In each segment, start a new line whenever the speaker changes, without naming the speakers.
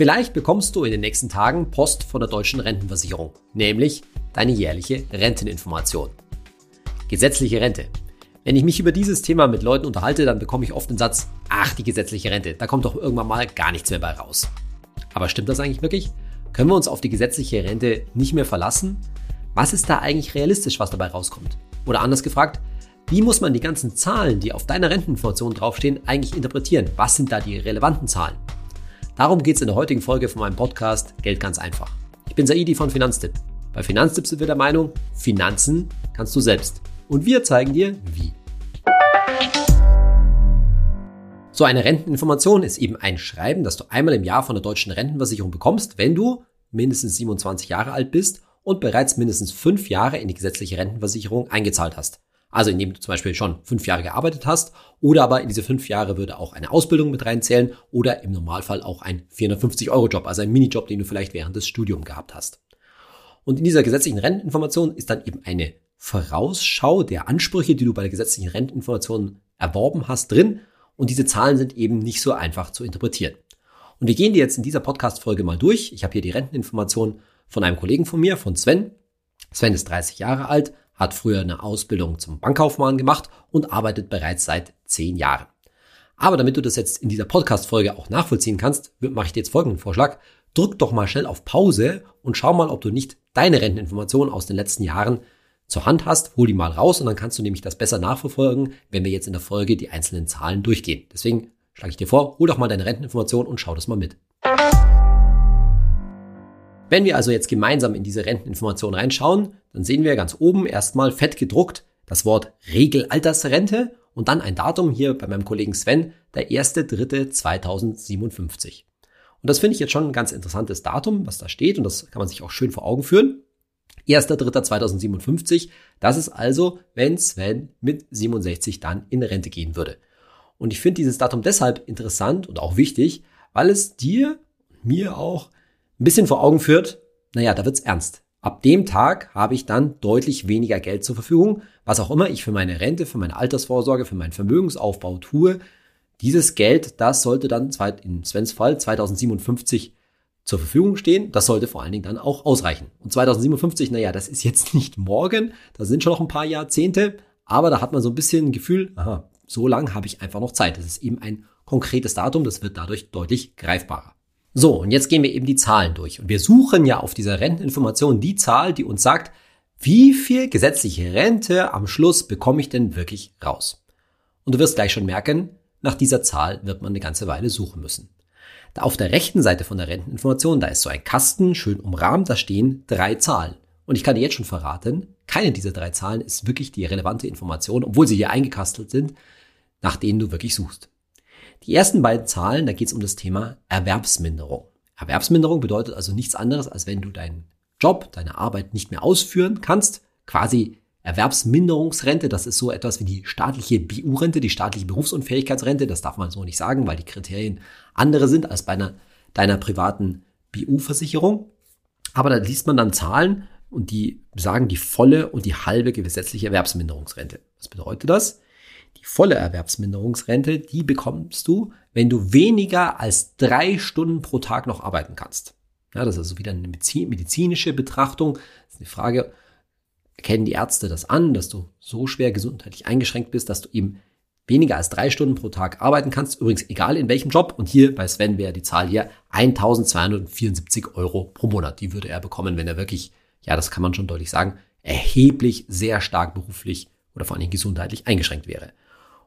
Vielleicht bekommst du in den nächsten Tagen Post von der deutschen Rentenversicherung, nämlich deine jährliche Renteninformation. Gesetzliche Rente. Wenn ich mich über dieses Thema mit Leuten unterhalte, dann bekomme ich oft den Satz, ach, die gesetzliche Rente, da kommt doch irgendwann mal gar nichts mehr bei raus. Aber stimmt das eigentlich wirklich? Können wir uns auf die gesetzliche Rente nicht mehr verlassen? Was ist da eigentlich realistisch, was dabei rauskommt? Oder anders gefragt, wie muss man die ganzen Zahlen, die auf deiner Renteninformation draufstehen, eigentlich interpretieren? Was sind da die relevanten Zahlen? Darum geht es in der heutigen Folge von meinem Podcast Geld ganz einfach. Ich bin Saidi von Finanztipp. Bei Finanztipp sind wir der Meinung, Finanzen kannst du selbst. Und wir zeigen dir, wie. So eine Renteninformation ist eben ein Schreiben, das du einmal im Jahr von der deutschen Rentenversicherung bekommst, wenn du mindestens 27 Jahre alt bist und bereits mindestens fünf Jahre in die gesetzliche Rentenversicherung eingezahlt hast. Also indem du zum Beispiel schon fünf Jahre gearbeitet hast oder aber in diese fünf Jahre würde auch eine Ausbildung mit reinzählen oder im Normalfall auch ein 450-Euro-Job, also ein Minijob, den du vielleicht während des Studiums gehabt hast. Und in dieser gesetzlichen Renteninformation ist dann eben eine Vorausschau der Ansprüche, die du bei der gesetzlichen Renteninformation erworben hast, drin. Und diese Zahlen sind eben nicht so einfach zu interpretieren. Und wir gehen dir jetzt in dieser Podcast-Folge mal durch. Ich habe hier die Renteninformation von einem Kollegen von mir, von Sven. Sven ist 30 Jahre alt, hat früher eine Ausbildung zum Bankkaufmann gemacht und arbeitet bereits seit zehn Jahren. Aber damit du das jetzt in dieser Podcast-Folge auch nachvollziehen kannst, mache ich dir jetzt folgenden Vorschlag. Drück doch mal schnell auf Pause und schau mal, ob du nicht deine Renteninformationen aus den letzten Jahren zur Hand hast, hol die mal raus und dann kannst du nämlich das besser nachverfolgen, wenn wir jetzt in der Folge die einzelnen Zahlen durchgehen. Deswegen schlage ich dir vor, hol doch mal deine Renteninformation und schau das mal mit. Wenn wir also jetzt gemeinsam in diese Renteninformation reinschauen, dann sehen wir ganz oben erstmal fett gedruckt das Wort Regelaltersrente und dann ein Datum hier bei meinem Kollegen Sven, der 1.3.2057. Und das finde ich jetzt schon ein ganz interessantes Datum, was da steht und das kann man sich auch schön vor Augen führen. 1.3.2057, das ist also, wenn Sven mit 67 dann in Rente gehen würde. Und ich finde dieses Datum deshalb interessant und auch wichtig, weil es dir, mir auch ein bisschen vor Augen führt, naja, da wird's ernst. Ab dem Tag habe ich dann deutlich weniger Geld zur Verfügung, was auch immer ich für meine Rente, für meine Altersvorsorge, für meinen Vermögensaufbau tue. Dieses Geld, das sollte dann in Svens Fall 2057 zur Verfügung stehen. Das sollte vor allen Dingen dann auch ausreichen. Und 2057, naja, das ist jetzt nicht morgen, da sind schon noch ein paar Jahrzehnte, aber da hat man so ein bisschen ein Gefühl, aha, so lang habe ich einfach noch Zeit. Das ist eben ein konkretes Datum, das wird dadurch deutlich greifbarer. So, und jetzt gehen wir eben die Zahlen durch. Und wir suchen ja auf dieser Renteninformation die Zahl, die uns sagt, wie viel gesetzliche Rente am Schluss bekomme ich denn wirklich raus? Und du wirst gleich schon merken, nach dieser Zahl wird man eine ganze Weile suchen müssen. Da auf der rechten Seite von der Renteninformation, da ist so ein Kasten, schön umrahmt, da stehen drei Zahlen. Und ich kann dir jetzt schon verraten, keine dieser drei Zahlen ist wirklich die relevante Information, obwohl sie hier eingekastelt sind, nach denen du wirklich suchst. Die ersten beiden Zahlen, da geht es um das Thema Erwerbsminderung. Erwerbsminderung bedeutet also nichts anderes, als wenn du deinen Job, deine Arbeit nicht mehr ausführen kannst, quasi Erwerbsminderungsrente, das ist so etwas wie die staatliche BU-Rente, die staatliche Berufsunfähigkeitsrente, das darf man so nicht sagen, weil die Kriterien andere sind als bei einer, deiner privaten BU-Versicherung. Aber da liest man dann Zahlen und die sagen die volle und die halbe gesetzliche Erwerbsminderungsrente. Was bedeutet das? Die volle Erwerbsminderungsrente, die bekommst du, wenn du weniger als drei Stunden pro Tag noch arbeiten kannst. Ja, das ist also wieder eine medizinische Betrachtung. Das ist die Frage, erkennen die Ärzte das an, dass du so schwer gesundheitlich eingeschränkt bist, dass du eben weniger als drei Stunden pro Tag arbeiten kannst. Übrigens egal in welchem Job. Und hier bei Sven wäre die Zahl hier 1274 Euro pro Monat. Die würde er bekommen, wenn er wirklich, ja, das kann man schon deutlich sagen, erheblich sehr stark beruflich oder vor allem gesundheitlich eingeschränkt wäre.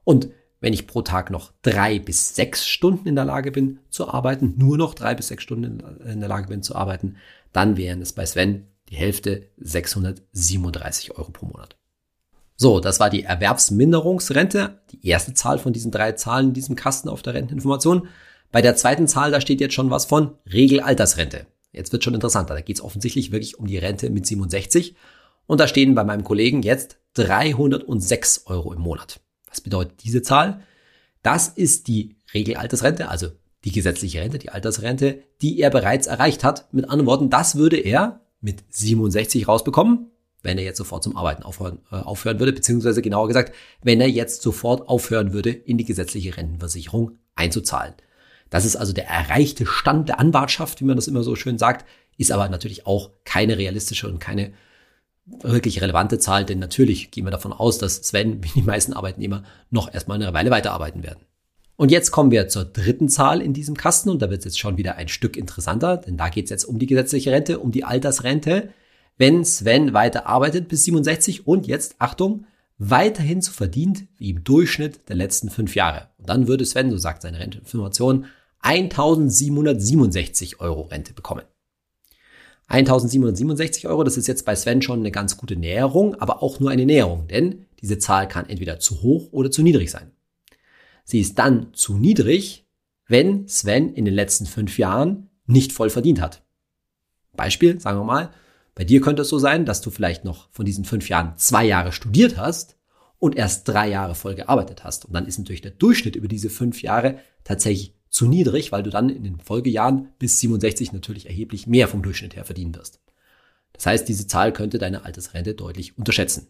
Und wenn ich pro Tag noch drei bis sechs Stunden in der Lage bin zu arbeiten, nur noch drei bis sechs Stunden in der Lage bin zu arbeiten, dann wären es bei Sven die Hälfte 637 Euro pro Monat. So, das war die Erwerbsminderungsrente, die erste Zahl von diesen drei Zahlen in diesem Kasten auf der Renteninformation. Bei der zweiten Zahl, da steht jetzt schon was von Regelaltersrente. Jetzt wird schon interessanter. Da geht es offensichtlich wirklich um die Rente mit 67. Und da stehen bei meinem Kollegen jetzt 306 Euro im Monat. Was bedeutet diese Zahl? Das ist die Regelaltersrente, also die gesetzliche Rente, die Altersrente, die er bereits erreicht hat. Mit anderen Worten, das würde er mit 67 rausbekommen, wenn er jetzt sofort zum Arbeiten aufhören, äh, aufhören würde, beziehungsweise genauer gesagt, wenn er jetzt sofort aufhören würde, in die gesetzliche Rentenversicherung einzuzahlen. Das ist also der erreichte Stand der Anwartschaft, wie man das immer so schön sagt, ist aber natürlich auch keine realistische und keine wirklich relevante Zahl, denn natürlich gehen wir davon aus, dass Sven, wie die meisten Arbeitnehmer, noch erstmal eine Weile weiterarbeiten werden. Und jetzt kommen wir zur dritten Zahl in diesem Kasten und da wird es jetzt schon wieder ein Stück interessanter, denn da geht es jetzt um die gesetzliche Rente, um die Altersrente. Wenn Sven weiter arbeitet bis 67 und jetzt, Achtung, weiterhin so verdient wie im Durchschnitt der letzten fünf Jahre. Und dann würde Sven, so sagt seine Renteinformation, 1767 Euro Rente bekommen. 1767 Euro, das ist jetzt bei Sven schon eine ganz gute Näherung, aber auch nur eine Näherung, denn diese Zahl kann entweder zu hoch oder zu niedrig sein. Sie ist dann zu niedrig, wenn Sven in den letzten fünf Jahren nicht voll verdient hat. Beispiel, sagen wir mal, bei dir könnte es so sein, dass du vielleicht noch von diesen fünf Jahren zwei Jahre studiert hast und erst drei Jahre voll gearbeitet hast. Und dann ist natürlich der Durchschnitt über diese fünf Jahre tatsächlich zu niedrig, weil du dann in den Folgejahren bis 67 natürlich erheblich mehr vom Durchschnitt her verdienen wirst. Das heißt, diese Zahl könnte deine Altersrente deutlich unterschätzen.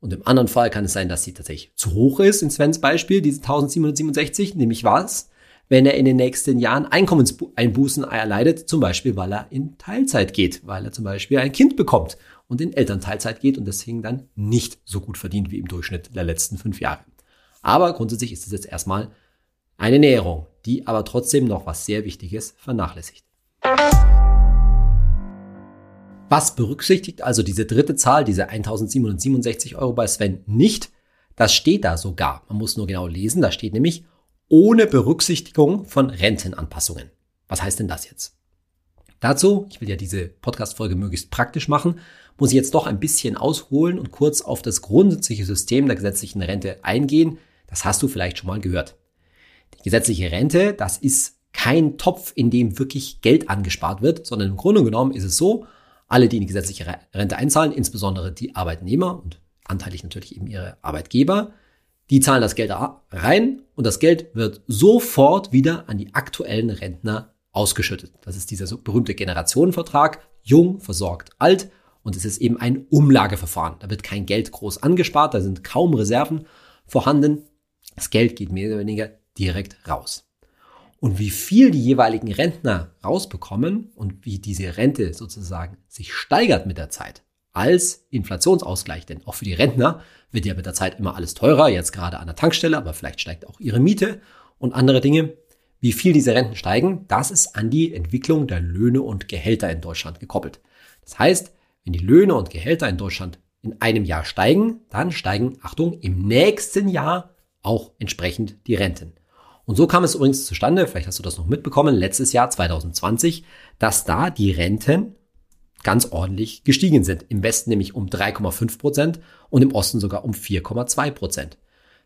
Und im anderen Fall kann es sein, dass sie tatsächlich zu hoch ist, in Svens Beispiel, diese 1767, nämlich was? Wenn er in den nächsten Jahren Einkommenseinbußen erleidet, zum Beispiel, weil er in Teilzeit geht, weil er zum Beispiel ein Kind bekommt und in Elternteilzeit geht und deswegen dann nicht so gut verdient wie im Durchschnitt der letzten fünf Jahre. Aber grundsätzlich ist es jetzt erstmal eine Näherung, die aber trotzdem noch was sehr Wichtiges vernachlässigt. Was berücksichtigt also diese dritte Zahl, diese 1767 Euro bei Sven nicht? Das steht da sogar. Man muss nur genau lesen. Da steht nämlich ohne Berücksichtigung von Rentenanpassungen. Was heißt denn das jetzt? Dazu, ich will ja diese Podcast-Folge möglichst praktisch machen, muss ich jetzt doch ein bisschen ausholen und kurz auf das grundsätzliche System der gesetzlichen Rente eingehen. Das hast du vielleicht schon mal gehört. Die gesetzliche Rente, das ist kein Topf, in dem wirklich Geld angespart wird, sondern im Grunde genommen ist es so, alle, die in die gesetzliche Rente einzahlen, insbesondere die Arbeitnehmer und anteilig natürlich eben ihre Arbeitgeber, die zahlen das Geld rein und das Geld wird sofort wieder an die aktuellen Rentner ausgeschüttet. Das ist dieser so berühmte Generationenvertrag, jung versorgt alt und es ist eben ein Umlageverfahren. Da wird kein Geld groß angespart, da sind kaum Reserven vorhanden. Das Geld geht mehr oder weniger direkt raus und wie viel die jeweiligen Rentner rausbekommen und wie diese Rente sozusagen sich steigert mit der Zeit als Inflationsausgleich. Denn auch für die Rentner wird ja mit der Zeit immer alles teurer, jetzt gerade an der Tankstelle, aber vielleicht steigt auch ihre Miete und andere Dinge. Wie viel diese Renten steigen, das ist an die Entwicklung der Löhne und Gehälter in Deutschland gekoppelt. Das heißt, wenn die Löhne und Gehälter in Deutschland in einem Jahr steigen, dann steigen, Achtung, im nächsten Jahr auch entsprechend die Renten. Und so kam es übrigens zustande, vielleicht hast du das noch mitbekommen, letztes Jahr 2020, dass da die Renten ganz ordentlich gestiegen sind. Im Westen nämlich um 3,5 Prozent und im Osten sogar um 4,2 Prozent.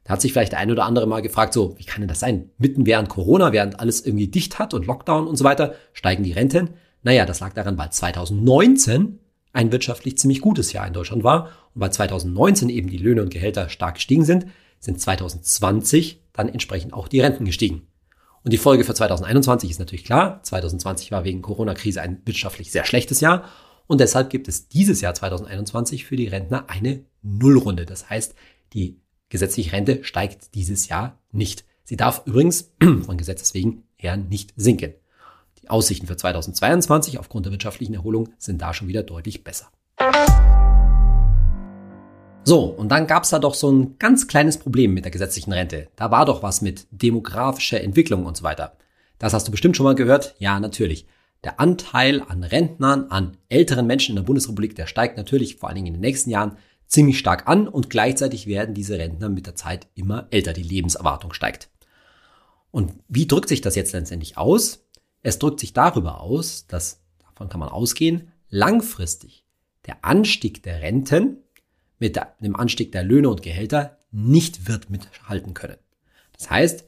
Da hat sich vielleicht der ein oder andere mal gefragt, so, wie kann denn das sein? Mitten während Corona, während alles irgendwie dicht hat und Lockdown und so weiter, steigen die Renten. Naja, das lag daran, weil 2019 ein wirtschaftlich ziemlich gutes Jahr in Deutschland war und weil 2019 eben die Löhne und Gehälter stark gestiegen sind, sind 2020 dann entsprechend auch die Renten gestiegen. Und die Folge für 2021 ist natürlich klar. 2020 war wegen Corona-Krise ein wirtschaftlich sehr schlechtes Jahr. Und deshalb gibt es dieses Jahr 2021 für die Rentner eine Nullrunde. Das heißt, die gesetzliche Rente steigt dieses Jahr nicht. Sie darf übrigens von Gesetzes wegen eher nicht sinken. Die Aussichten für 2022 aufgrund der wirtschaftlichen Erholung sind da schon wieder deutlich besser. So, und dann gab's da doch so ein ganz kleines Problem mit der gesetzlichen Rente. Da war doch was mit demografischer Entwicklung und so weiter. Das hast du bestimmt schon mal gehört. Ja, natürlich. Der Anteil an Rentnern, an älteren Menschen in der Bundesrepublik, der steigt natürlich vor allen Dingen in den nächsten Jahren ziemlich stark an und gleichzeitig werden diese Rentner mit der Zeit immer älter. Die Lebenserwartung steigt. Und wie drückt sich das jetzt letztendlich aus? Es drückt sich darüber aus, dass, davon kann man ausgehen, langfristig der Anstieg der Renten mit dem Anstieg der Löhne und Gehälter nicht wird mithalten können. Das heißt,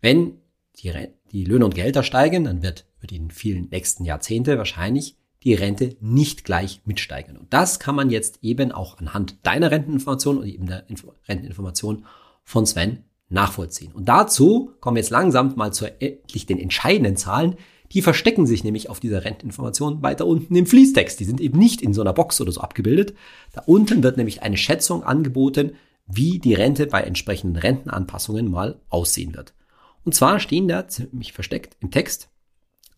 wenn die, die Löhne und Gehälter steigen, dann wird über die vielen nächsten Jahrzehnte wahrscheinlich die Rente nicht gleich mitsteigen. Und das kann man jetzt eben auch anhand deiner Renteninformation und eben der Info Renteninformation von Sven nachvollziehen. Und dazu kommen wir jetzt langsam mal zu endlich den entscheidenden Zahlen, die verstecken sich nämlich auf dieser Renteninformation weiter unten im Fließtext. Die sind eben nicht in so einer Box oder so abgebildet. Da unten wird nämlich eine Schätzung angeboten, wie die Rente bei entsprechenden Rentenanpassungen mal aussehen wird. Und zwar stehen da ziemlich versteckt im Text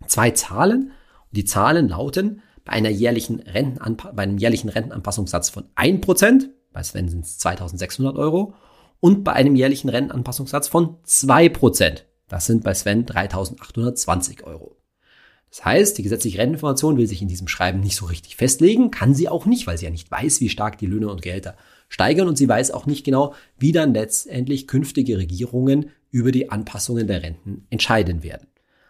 zwei Zahlen. Und die Zahlen lauten bei, einer jährlichen bei einem jährlichen Rentenanpassungssatz von 1%, bei Sven sind es 2600 Euro, und bei einem jährlichen Rentenanpassungssatz von 2%, das sind bei Sven 3820 Euro. Das heißt, die gesetzliche Renteninformation will sich in diesem Schreiben nicht so richtig festlegen, kann sie auch nicht, weil sie ja nicht weiß, wie stark die Löhne und Gehälter steigern und sie weiß auch nicht genau, wie dann letztendlich künftige Regierungen über die Anpassungen der Renten entscheiden werden.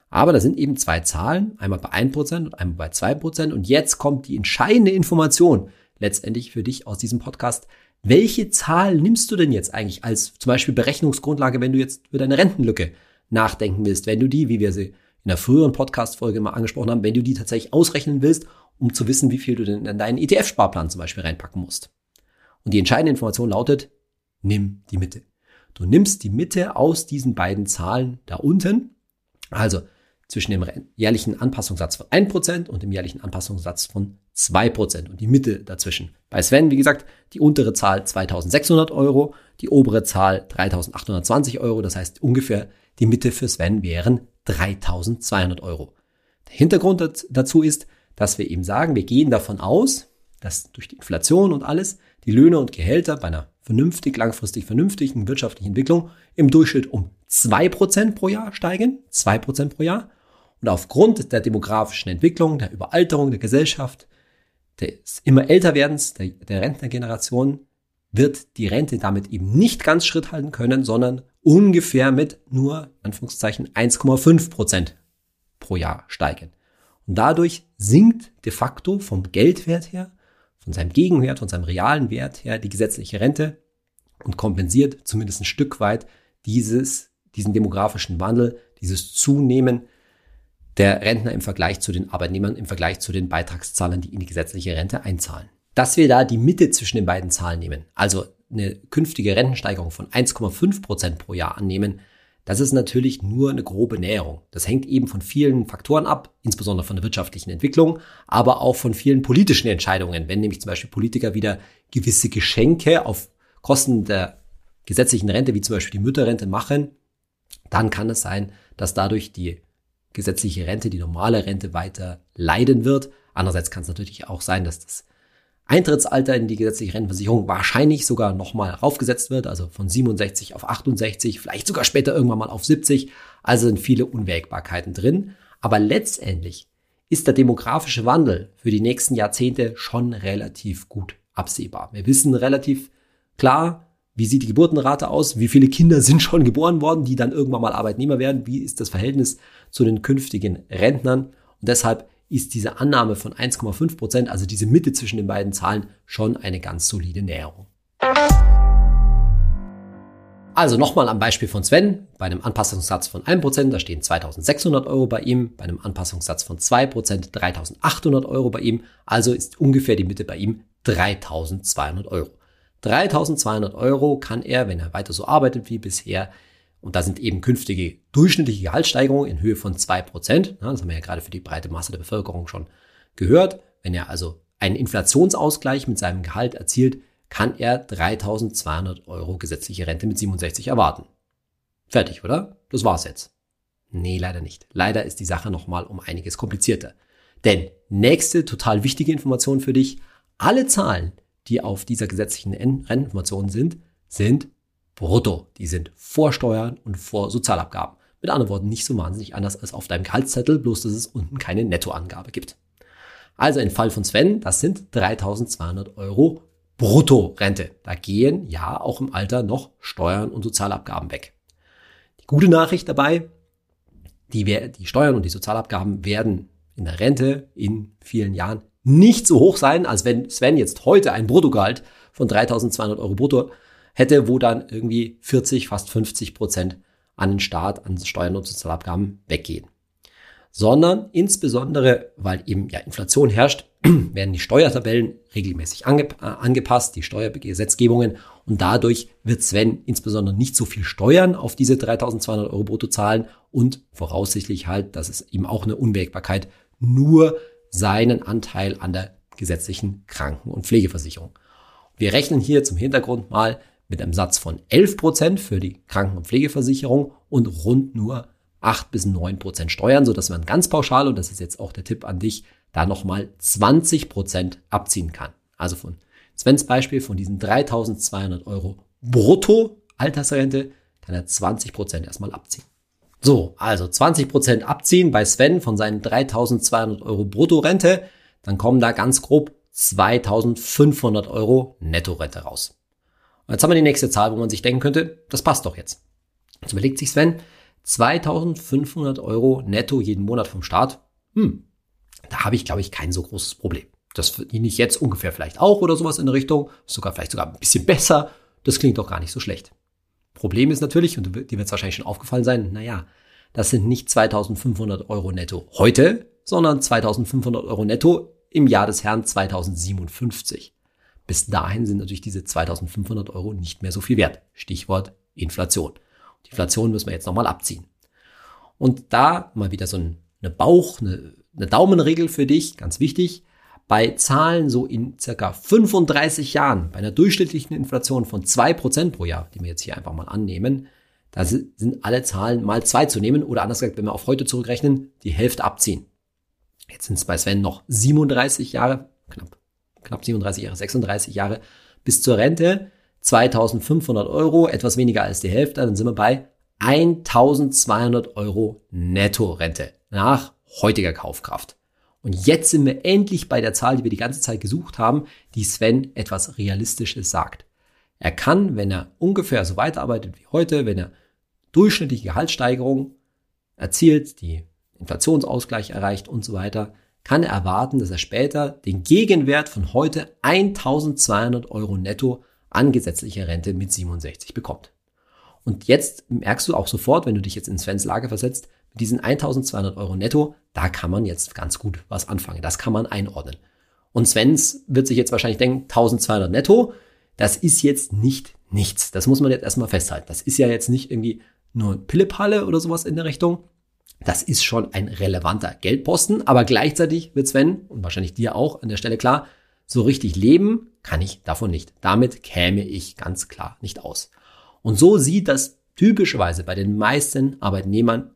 Aber da sind eben zwei Zahlen, einmal bei 1% und einmal bei 2%. Und jetzt kommt die entscheidende Information letztendlich für dich aus diesem Podcast. Welche Zahl nimmst du denn jetzt eigentlich als zum Beispiel Berechnungsgrundlage, wenn du jetzt über deine Rentenlücke nachdenken willst, wenn du die, wie wir sie in der früheren Podcast-Folge mal angesprochen haben, wenn du die tatsächlich ausrechnen willst, um zu wissen, wie viel du denn in deinen ETF-Sparplan zum Beispiel reinpacken musst. Und die entscheidende Information lautet, nimm die Mitte. Du nimmst die Mitte aus diesen beiden Zahlen da unten, also zwischen dem jährlichen Anpassungssatz von 1% und dem jährlichen Anpassungssatz von 2% und die Mitte dazwischen. Bei Sven, wie gesagt, die untere Zahl 2600 Euro, die obere Zahl 3820 Euro, das heißt ungefähr die Mitte für Sven wären 3200 Euro. Der Hintergrund dazu ist, dass wir eben sagen, wir gehen davon aus, dass durch die Inflation und alles die Löhne und Gehälter bei einer vernünftig, langfristig vernünftigen wirtschaftlichen Entwicklung im Durchschnitt um 2% pro Jahr steigen, 2% pro Jahr. Und aufgrund der demografischen Entwicklung, der Überalterung der Gesellschaft, des immer Älterwerdens der, der Rentnergeneration, wird die Rente damit eben nicht ganz Schritt halten können, sondern ungefähr mit nur, Anführungszeichen, 1,5 Prozent pro Jahr steigen. Und dadurch sinkt de facto vom Geldwert her, von seinem Gegenwert, von seinem realen Wert her die gesetzliche Rente und kompensiert zumindest ein Stück weit dieses, diesen demografischen Wandel, dieses Zunehmen der Rentner im Vergleich zu den Arbeitnehmern, im Vergleich zu den Beitragszahlern, die in die gesetzliche Rente einzahlen dass wir da die Mitte zwischen den beiden Zahlen nehmen, also eine künftige Rentensteigerung von 1,5 Prozent pro Jahr annehmen, das ist natürlich nur eine grobe Näherung. Das hängt eben von vielen Faktoren ab, insbesondere von der wirtschaftlichen Entwicklung, aber auch von vielen politischen Entscheidungen. Wenn nämlich zum Beispiel Politiker wieder gewisse Geschenke auf Kosten der gesetzlichen Rente, wie zum Beispiel die Mütterrente, machen, dann kann es sein, dass dadurch die gesetzliche Rente, die normale Rente weiter leiden wird. Andererseits kann es natürlich auch sein, dass das Eintrittsalter in die gesetzliche Rentenversicherung wahrscheinlich sogar nochmal raufgesetzt wird, also von 67 auf 68, vielleicht sogar später irgendwann mal auf 70. Also sind viele Unwägbarkeiten drin. Aber letztendlich ist der demografische Wandel für die nächsten Jahrzehnte schon relativ gut absehbar. Wir wissen relativ klar, wie sieht die Geburtenrate aus, wie viele Kinder sind schon geboren worden, die dann irgendwann mal Arbeitnehmer werden, wie ist das Verhältnis zu den künftigen Rentnern. Und deshalb ist diese Annahme von 1,5 Prozent, also diese Mitte zwischen den beiden Zahlen, schon eine ganz solide Näherung. Also nochmal am Beispiel von Sven. Bei einem Anpassungssatz von 1%, da stehen 2600 Euro bei ihm. Bei einem Anpassungssatz von 2% 3800 Euro bei ihm. Also ist ungefähr die Mitte bei ihm 3200 Euro. 3200 Euro kann er, wenn er weiter so arbeitet wie bisher, und da sind eben künftige durchschnittliche Gehaltssteigerungen in Höhe von zwei Prozent. Das haben wir ja gerade für die breite Masse der Bevölkerung schon gehört. Wenn er also einen Inflationsausgleich mit seinem Gehalt erzielt, kann er 3200 Euro gesetzliche Rente mit 67 erwarten. Fertig, oder? Das war's jetzt. Nee, leider nicht. Leider ist die Sache nochmal um einiges komplizierter. Denn nächste total wichtige Information für dich. Alle Zahlen, die auf dieser gesetzlichen Renteninformation sind, sind brutto. Die sind vor Steuern und vor Sozialabgaben. Mit anderen Worten, nicht so wahnsinnig anders als auf deinem Gehaltszettel, bloß dass es unten keine Nettoangabe gibt. Also im Fall von Sven, das sind 3200 Euro Brutto-Rente. Da gehen ja auch im Alter noch Steuern und Sozialabgaben weg. Die gute Nachricht dabei, die, die Steuern und die Sozialabgaben werden in der Rente in vielen Jahren nicht so hoch sein, als wenn Sven jetzt heute ein Bruttogehalt von 3200 Euro brutto hätte, wo dann irgendwie 40, fast 50 Prozent an den Staat, an Steuern und Sozialabgaben weggehen. Sondern insbesondere, weil eben ja Inflation herrscht, werden die Steuertabellen regelmäßig ange äh, angepasst, die Steuergesetzgebungen und dadurch wird Sven insbesondere nicht so viel Steuern auf diese 3200 Euro brutto zahlen und voraussichtlich halt, das ist eben auch eine Unwägbarkeit, nur seinen Anteil an der gesetzlichen Kranken- und Pflegeversicherung. Wir rechnen hier zum Hintergrund mal mit einem Satz von 11% für die Kranken- und Pflegeversicherung und rund nur 8 bis 9 Prozent Steuern, sodass man ganz pauschal, und das ist jetzt auch der Tipp an dich, da nochmal 20 Prozent abziehen kann. Also von Svens Beispiel von diesen 3200 Euro brutto Altersrente kann er 20 Prozent erstmal abziehen. So, also 20 Prozent abziehen bei Sven von seinen 3200 Euro Bruttorente, dann kommen da ganz grob 2500 Euro Nettorente raus. Und jetzt haben wir die nächste Zahl, wo man sich denken könnte, das passt doch jetzt. Jetzt überlegt sich Sven, 2500 Euro netto jeden Monat vom Staat. Hm, da habe ich, glaube ich, kein so großes Problem. Das verdiene ich jetzt ungefähr vielleicht auch oder sowas in der Richtung. Sogar vielleicht sogar ein bisschen besser. Das klingt doch gar nicht so schlecht. Problem ist natürlich, und dir wird es wahrscheinlich schon aufgefallen sein, naja, das sind nicht 2500 Euro netto heute, sondern 2500 Euro netto im Jahr des Herrn 2057. Bis dahin sind natürlich diese 2500 Euro nicht mehr so viel wert. Stichwort Inflation. Die Inflation müssen wir jetzt nochmal abziehen. Und da mal wieder so eine Bauch, eine, eine Daumenregel für dich, ganz wichtig. Bei Zahlen so in circa 35 Jahren, bei einer durchschnittlichen Inflation von 2% pro Jahr, die wir jetzt hier einfach mal annehmen, da sind alle Zahlen mal zwei zu nehmen oder anders gesagt, wenn wir auf heute zurückrechnen, die Hälfte abziehen. Jetzt sind es bei Sven noch 37 Jahre, knapp, knapp 37 Jahre, 36 Jahre bis zur Rente, 2500 Euro, etwas weniger als die Hälfte, dann sind wir bei 1200 Euro Netto-Rente nach heutiger Kaufkraft. Und jetzt sind wir endlich bei der Zahl, die wir die ganze Zeit gesucht haben, die Sven etwas Realistisches sagt. Er kann, wenn er ungefähr so weiterarbeitet wie heute, wenn er durchschnittliche Gehaltssteigerung erzielt, die Inflationsausgleich erreicht und so weiter, kann er erwarten, dass er später den Gegenwert von heute 1200 Euro netto an gesetzlicher Rente mit 67 bekommt. Und jetzt merkst du auch sofort, wenn du dich jetzt in Svens Lage versetzt, mit diesen 1200 Euro netto, da kann man jetzt ganz gut was anfangen. Das kann man einordnen. Und Svens wird sich jetzt wahrscheinlich denken, 1200 netto, das ist jetzt nicht nichts. Das muss man jetzt erstmal festhalten. Das ist ja jetzt nicht irgendwie nur Pillepalle oder sowas in der Richtung. Das ist schon ein relevanter Geldposten, aber gleichzeitig wird Sven und wahrscheinlich dir auch an der Stelle klar, so richtig leben kann ich davon nicht. Damit käme ich ganz klar nicht aus. Und so sieht das typischerweise bei den meisten Arbeitnehmern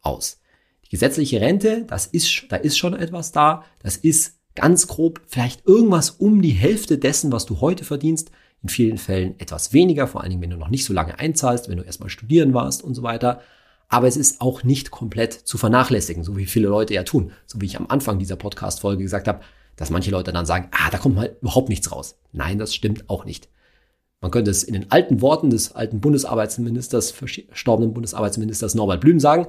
aus. Die gesetzliche Rente, das ist, da ist schon etwas da. Das ist ganz grob vielleicht irgendwas um die Hälfte dessen, was du heute verdienst in vielen Fällen etwas weniger, vor allen Dingen, wenn du noch nicht so lange einzahlst, wenn du erstmal studieren warst und so weiter. Aber es ist auch nicht komplett zu vernachlässigen, so wie viele Leute ja tun. So wie ich am Anfang dieser Podcast-Folge gesagt habe, dass manche Leute dann sagen, ah, da kommt mal überhaupt nichts raus. Nein, das stimmt auch nicht. Man könnte es in den alten Worten des alten Bundesarbeitsministers, verstorbenen Bundesarbeitsministers Norbert Blüm sagen,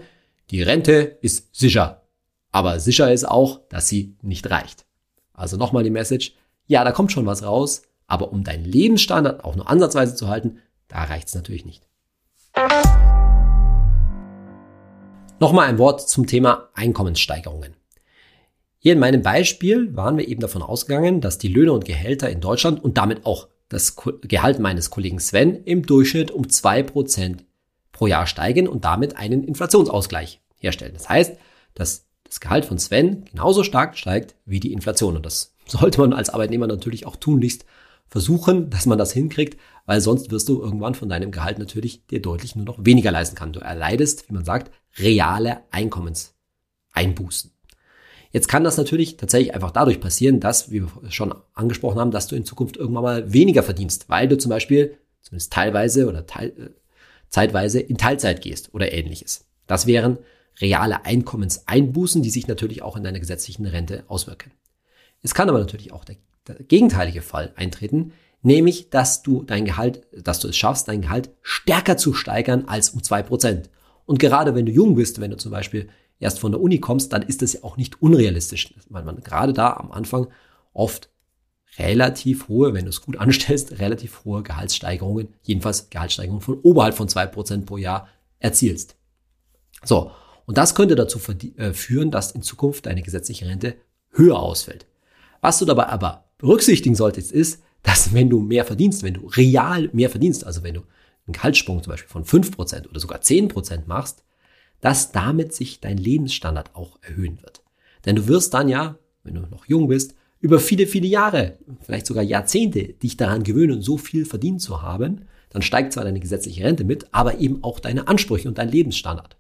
die Rente ist sicher. Aber sicher ist auch, dass sie nicht reicht. Also nochmal die Message, ja, da kommt schon was raus, aber um deinen Lebensstandard auch nur ansatzweise zu halten, da reicht es natürlich nicht. Nochmal ein Wort zum Thema Einkommenssteigerungen. Hier in meinem Beispiel waren wir eben davon ausgegangen, dass die Löhne und Gehälter in Deutschland und damit auch das Gehalt meines Kollegen Sven im Durchschnitt um zwei Prozent pro Jahr steigen und damit einen Inflationsausgleich herstellen. Das heißt, dass das Gehalt von Sven genauso stark steigt wie die Inflation. Und das sollte man als Arbeitnehmer natürlich auch tunlichst versuchen, dass man das hinkriegt, weil sonst wirst du irgendwann von deinem Gehalt natürlich dir deutlich nur noch weniger leisten kann. Du erleidest, wie man sagt, reale Einkommenseinbußen. Jetzt kann das natürlich tatsächlich einfach dadurch passieren, dass, wie wir schon angesprochen haben, dass du in Zukunft irgendwann mal weniger verdienst, weil du zum Beispiel zumindest teilweise oder teil, äh, zeitweise in Teilzeit gehst oder ähnliches. Das wären reale Einkommenseinbußen, die sich natürlich auch in deiner gesetzlichen Rente auswirken. Es kann aber natürlich auch der der gegenteilige Fall eintreten, nämlich dass du dein Gehalt, dass du es schaffst, dein Gehalt stärker zu steigern als um zwei Prozent. Und gerade wenn du jung bist, wenn du zum Beispiel erst von der Uni kommst, dann ist das ja auch nicht unrealistisch, weil man gerade da am Anfang oft relativ hohe, wenn du es gut anstellst, relativ hohe Gehaltssteigerungen, jedenfalls Gehaltssteigerungen von oberhalb von zwei Prozent pro Jahr erzielst. So, und das könnte dazu äh, führen, dass in Zukunft deine gesetzliche Rente höher ausfällt. Was du dabei aber berücksichtigen solltest, ist, dass wenn du mehr verdienst, wenn du real mehr verdienst, also wenn du einen Gehaltssprung zum Beispiel von 5% oder sogar 10% machst, dass damit sich dein Lebensstandard auch erhöhen wird. Denn du wirst dann ja, wenn du noch jung bist, über viele, viele Jahre, vielleicht sogar Jahrzehnte dich daran gewöhnen, so viel verdient zu haben, dann steigt zwar deine gesetzliche Rente mit, aber eben auch deine Ansprüche und dein Lebensstandard.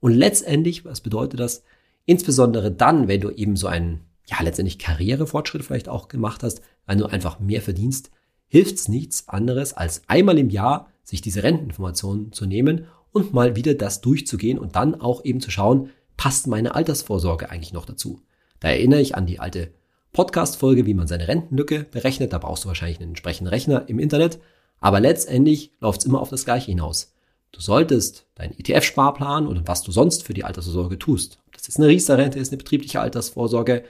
Und letztendlich, was bedeutet das? Insbesondere dann, wenn du eben so einen, ja, letztendlich Karrierefortschritt vielleicht auch gemacht hast, wenn du einfach mehr verdienst, hilft's nichts anderes, als einmal im Jahr sich diese Renteninformationen zu nehmen und mal wieder das durchzugehen und dann auch eben zu schauen, passt meine Altersvorsorge eigentlich noch dazu? Da erinnere ich an die alte Podcast-Folge, wie man seine Rentenlücke berechnet. Da brauchst du wahrscheinlich einen entsprechenden Rechner im Internet. Aber letztendlich läuft es immer auf das Gleiche hinaus. Du solltest deinen ETF-Sparplan oder was du sonst für die Altersvorsorge tust, ob das jetzt eine Riester-Rente ist, eine betriebliche Altersvorsorge,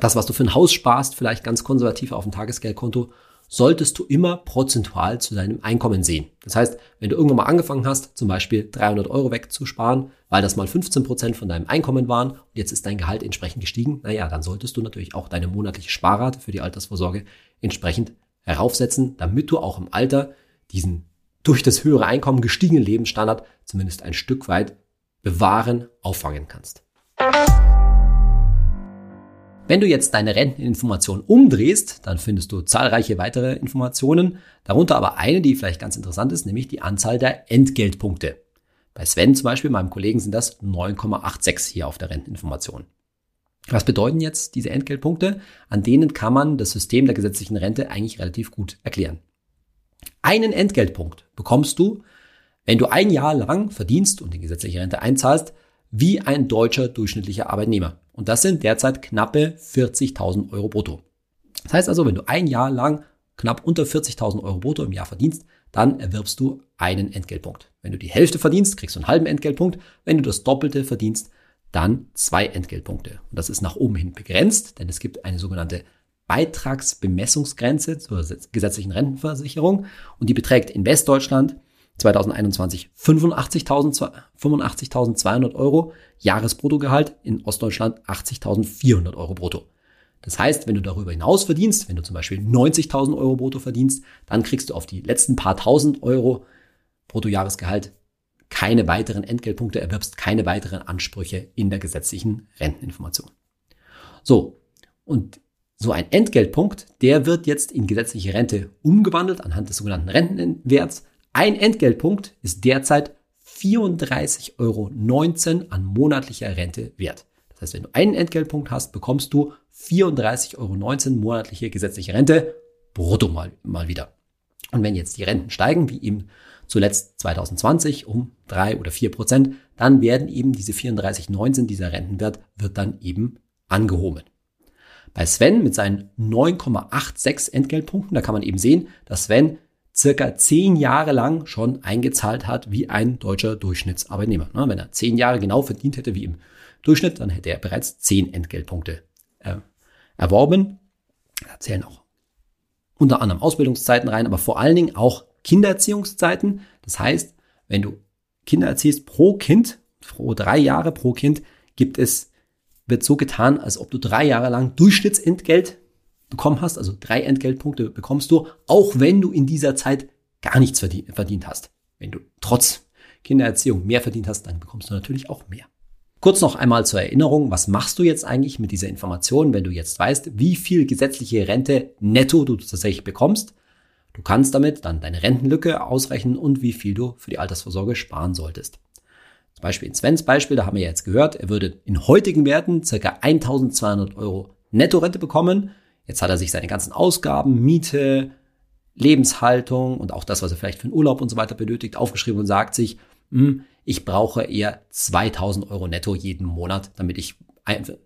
das, was du für ein Haus sparst, vielleicht ganz konservativ auf dem Tagesgeldkonto, solltest du immer prozentual zu deinem Einkommen sehen. Das heißt, wenn du irgendwann mal angefangen hast, zum Beispiel 300 Euro wegzusparen, weil das mal 15 Prozent von deinem Einkommen waren und jetzt ist dein Gehalt entsprechend gestiegen, naja, dann solltest du natürlich auch deine monatliche Sparrate für die Altersvorsorge entsprechend heraufsetzen, damit du auch im Alter diesen durch das höhere Einkommen gestiegenen Lebensstandard zumindest ein Stück weit bewahren, auffangen kannst. Wenn du jetzt deine Renteninformation umdrehst, dann findest du zahlreiche weitere Informationen, darunter aber eine, die vielleicht ganz interessant ist, nämlich die Anzahl der Entgeltpunkte. Bei Sven zum Beispiel, meinem Kollegen, sind das 9,86 hier auf der Renteninformation. Was bedeuten jetzt diese Entgeltpunkte? An denen kann man das System der gesetzlichen Rente eigentlich relativ gut erklären. Einen Entgeltpunkt bekommst du, wenn du ein Jahr lang verdienst und die gesetzliche Rente einzahlst, wie ein deutscher durchschnittlicher Arbeitnehmer. Und das sind derzeit knappe 40.000 Euro brutto. Das heißt also, wenn du ein Jahr lang knapp unter 40.000 Euro brutto im Jahr verdienst, dann erwirbst du einen Entgeltpunkt. Wenn du die Hälfte verdienst, kriegst du einen halben Entgeltpunkt. Wenn du das Doppelte verdienst, dann zwei Entgeltpunkte. Und das ist nach oben hin begrenzt, denn es gibt eine sogenannte Beitragsbemessungsgrenze zur gesetzlichen Rentenversicherung und die beträgt in Westdeutschland 2021 85.200 Euro Jahresbruttogehalt, in Ostdeutschland 80.400 Euro brutto. Das heißt, wenn du darüber hinaus verdienst, wenn du zum Beispiel 90.000 Euro brutto verdienst, dann kriegst du auf die letzten paar tausend Euro Bruttojahresgehalt keine weiteren Entgeltpunkte, erwirbst keine weiteren Ansprüche in der gesetzlichen Renteninformation. So, und so ein Entgeltpunkt, der wird jetzt in gesetzliche Rente umgewandelt anhand des sogenannten Rentenwerts ein Entgeltpunkt ist derzeit 34,19 Euro an monatlicher Rente wert. Das heißt, wenn du einen Entgeltpunkt hast, bekommst du 34,19 Euro monatliche gesetzliche Rente brutto mal, mal wieder. Und wenn jetzt die Renten steigen, wie eben zuletzt 2020 um drei oder vier Prozent, dann werden eben diese 34,19 dieser Rentenwert wird dann eben angehoben. Bei Sven mit seinen 9,86 Entgeltpunkten, da kann man eben sehen, dass Sven circa zehn Jahre lang schon eingezahlt hat wie ein deutscher Durchschnittsarbeitnehmer. Wenn er zehn Jahre genau verdient hätte wie im Durchschnitt, dann hätte er bereits zehn Entgeltpunkte äh, erworben. Da zählen auch unter anderem Ausbildungszeiten rein, aber vor allen Dingen auch Kindererziehungszeiten. Das heißt, wenn du Kinder erziehst pro Kind, pro drei Jahre pro Kind, gibt es, wird so getan, als ob du drei Jahre lang Durchschnittsentgelt bekommen hast, also drei Entgeltpunkte bekommst du, auch wenn du in dieser Zeit gar nichts verdient, hast. Wenn du trotz Kindererziehung mehr verdient hast, dann bekommst du natürlich auch mehr. Kurz noch einmal zur Erinnerung, was machst du jetzt eigentlich mit dieser Information, wenn du jetzt weißt, wie viel gesetzliche Rente netto du tatsächlich bekommst? Du kannst damit dann deine Rentenlücke ausrechnen und wie viel du für die Altersvorsorge sparen solltest. Zum Beispiel in Svens Beispiel, da haben wir jetzt gehört, er würde in heutigen Werten ca. 1200 Euro Nettorente bekommen. Jetzt hat er sich seine ganzen Ausgaben, Miete, Lebenshaltung und auch das, was er vielleicht für einen Urlaub und so weiter benötigt, aufgeschrieben und sagt sich, hm, ich brauche eher 2000 Euro netto jeden Monat, damit ich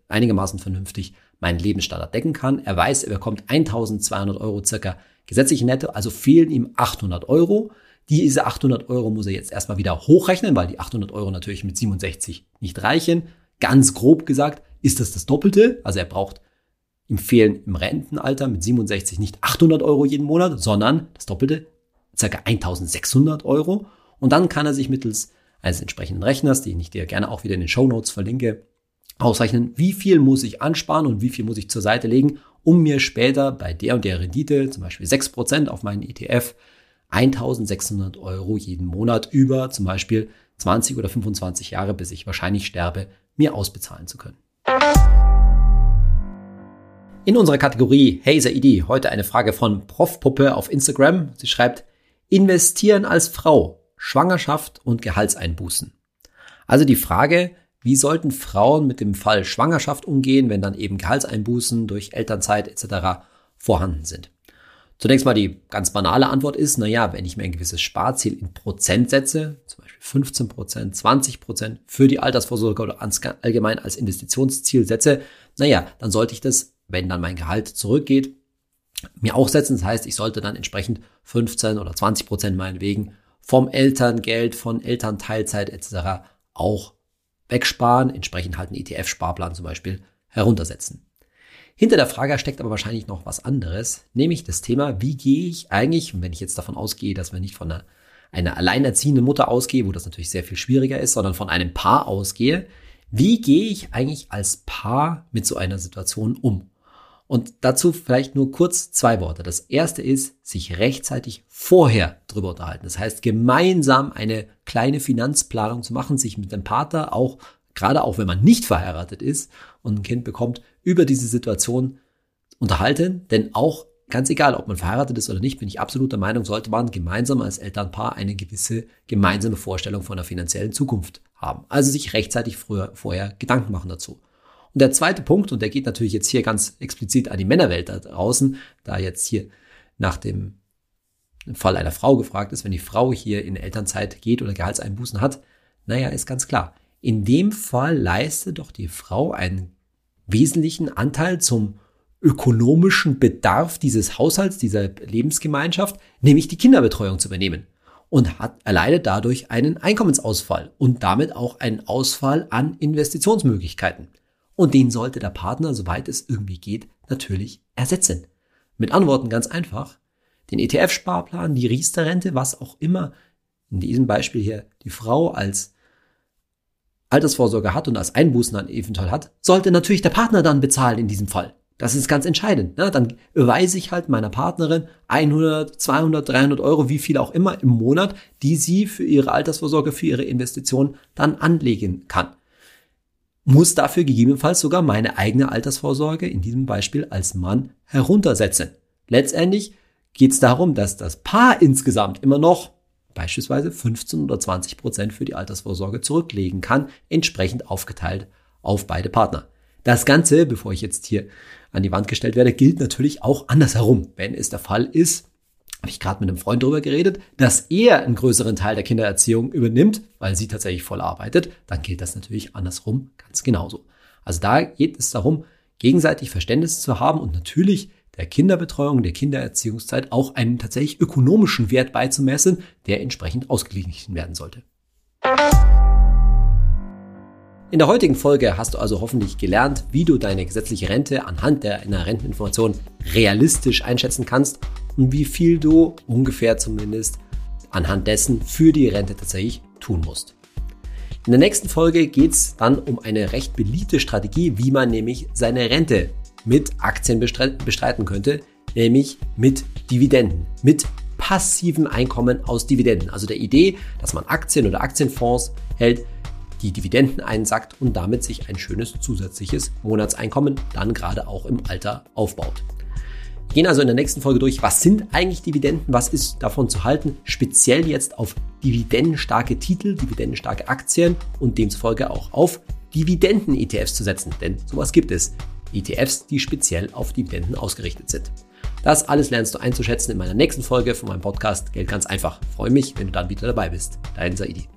einigermaßen vernünftig meinen Lebensstandard decken kann. Er weiß, er bekommt 1200 Euro circa gesetzliche Netto, also fehlen ihm 800 Euro. Diese 800 Euro muss er jetzt erstmal wieder hochrechnen, weil die 800 Euro natürlich mit 67 nicht reichen. Ganz grob gesagt ist das das Doppelte. Also er braucht Ihm fehlen im Rentenalter mit 67 nicht 800 Euro jeden Monat, sondern das Doppelte, ca. 1600 Euro. Und dann kann er sich mittels eines entsprechenden Rechners, den ich dir gerne auch wieder in den Show Notes verlinke, ausrechnen, wie viel muss ich ansparen und wie viel muss ich zur Seite legen, um mir später bei der und der Rendite, zum Beispiel 6% auf meinen ETF, 1600 Euro jeden Monat über zum Beispiel 20 oder 25 Jahre, bis ich wahrscheinlich sterbe, mir ausbezahlen zu können. In unserer Kategorie Hey Saidi heute eine Frage von Profpuppe auf Instagram. Sie schreibt, Investieren als Frau, Schwangerschaft und Gehaltseinbußen. Also die Frage, wie sollten Frauen mit dem Fall Schwangerschaft umgehen, wenn dann eben Gehaltseinbußen durch Elternzeit etc. vorhanden sind? Zunächst mal die ganz banale Antwort ist, naja, wenn ich mir ein gewisses Sparziel in Prozent setze, zum Beispiel 15 Prozent, 20 Prozent für die Altersvorsorge oder allgemein als Investitionsziel setze, naja, dann sollte ich das, wenn dann mein Gehalt zurückgeht, mir auch setzen. Das heißt, ich sollte dann entsprechend 15 oder 20 Prozent meinetwegen vom Elterngeld, von Elternteilzeit etc. auch wegsparen, entsprechend halt einen ETF-Sparplan zum Beispiel heruntersetzen. Hinter der Frage steckt aber wahrscheinlich noch was anderes, nämlich das Thema, wie gehe ich eigentlich, wenn ich jetzt davon ausgehe, dass wir nicht von einer, einer alleinerziehenden Mutter ausgehe, wo das natürlich sehr viel schwieriger ist, sondern von einem Paar ausgehe, wie gehe ich eigentlich als Paar mit so einer Situation um? Und dazu vielleicht nur kurz zwei Worte. Das erste ist, sich rechtzeitig vorher drüber unterhalten. Das heißt, gemeinsam eine kleine Finanzplanung zu machen, sich mit dem Partner auch, gerade auch wenn man nicht verheiratet ist und ein Kind bekommt, über diese Situation unterhalten. Denn auch ganz egal, ob man verheiratet ist oder nicht, bin ich absolut der Meinung, sollte man gemeinsam als Elternpaar eine gewisse gemeinsame Vorstellung von der finanziellen Zukunft haben. Also sich rechtzeitig früher, vorher Gedanken machen dazu. Und der zweite Punkt, und der geht natürlich jetzt hier ganz explizit an die Männerwelt da draußen, da jetzt hier nach dem Fall einer Frau gefragt ist, wenn die Frau hier in Elternzeit geht oder Gehaltseinbußen hat, naja, ist ganz klar. In dem Fall leistet doch die Frau einen wesentlichen Anteil zum ökonomischen Bedarf dieses Haushalts, dieser Lebensgemeinschaft, nämlich die Kinderbetreuung zu übernehmen und hat, erleidet dadurch einen Einkommensausfall und damit auch einen Ausfall an Investitionsmöglichkeiten. Und den sollte der Partner, soweit es irgendwie geht, natürlich ersetzen. Mit Antworten ganz einfach. Den ETF-Sparplan, die Riester-Rente, was auch immer in diesem Beispiel hier die Frau als Altersvorsorge hat und als Einbußen dann eventuell hat, sollte natürlich der Partner dann bezahlen in diesem Fall. Das ist ganz entscheidend. Ne? Dann überweise ich halt meiner Partnerin 100, 200, 300 Euro, wie viel auch immer im Monat, die sie für ihre Altersvorsorge, für ihre Investition dann anlegen kann muss dafür gegebenenfalls sogar meine eigene Altersvorsorge, in diesem Beispiel als Mann, heruntersetzen. Letztendlich geht es darum, dass das Paar insgesamt immer noch beispielsweise 15 oder 20 Prozent für die Altersvorsorge zurücklegen kann, entsprechend aufgeteilt auf beide Partner. Das Ganze, bevor ich jetzt hier an die Wand gestellt werde, gilt natürlich auch andersherum. Wenn es der Fall ist, habe ich gerade mit einem Freund darüber geredet, dass er einen größeren Teil der Kindererziehung übernimmt, weil sie tatsächlich voll arbeitet, dann gilt das natürlich andersrum ganz genauso. Also da geht es darum, gegenseitig Verständnis zu haben und natürlich der Kinderbetreuung, der Kindererziehungszeit auch einen tatsächlich ökonomischen Wert beizumessen, der entsprechend ausgeglichen werden sollte. In der heutigen Folge hast du also hoffentlich gelernt, wie du deine gesetzliche Rente anhand der Renteninformation realistisch einschätzen kannst und wie viel du ungefähr zumindest anhand dessen für die Rente tatsächlich tun musst. In der nächsten Folge geht es dann um eine recht beliebte Strategie, wie man nämlich seine Rente mit Aktien bestreiten könnte, nämlich mit Dividenden, mit passiven Einkommen aus Dividenden. Also der Idee, dass man Aktien oder Aktienfonds hält, die Dividenden einsackt und damit sich ein schönes zusätzliches Monatseinkommen dann gerade auch im Alter aufbaut. Gehen also in der nächsten Folge durch, was sind eigentlich Dividenden, was ist davon zu halten, speziell jetzt auf dividendenstarke Titel, dividendenstarke Aktien und demzufolge auch auf Dividenden-ETFs zu setzen, denn sowas gibt es. ETFs, die speziell auf Dividenden ausgerichtet sind. Das alles lernst du einzuschätzen in meiner nächsten Folge von meinem Podcast Geld ganz einfach. freue mich, wenn du dann wieder dabei bist. Dein Saidi.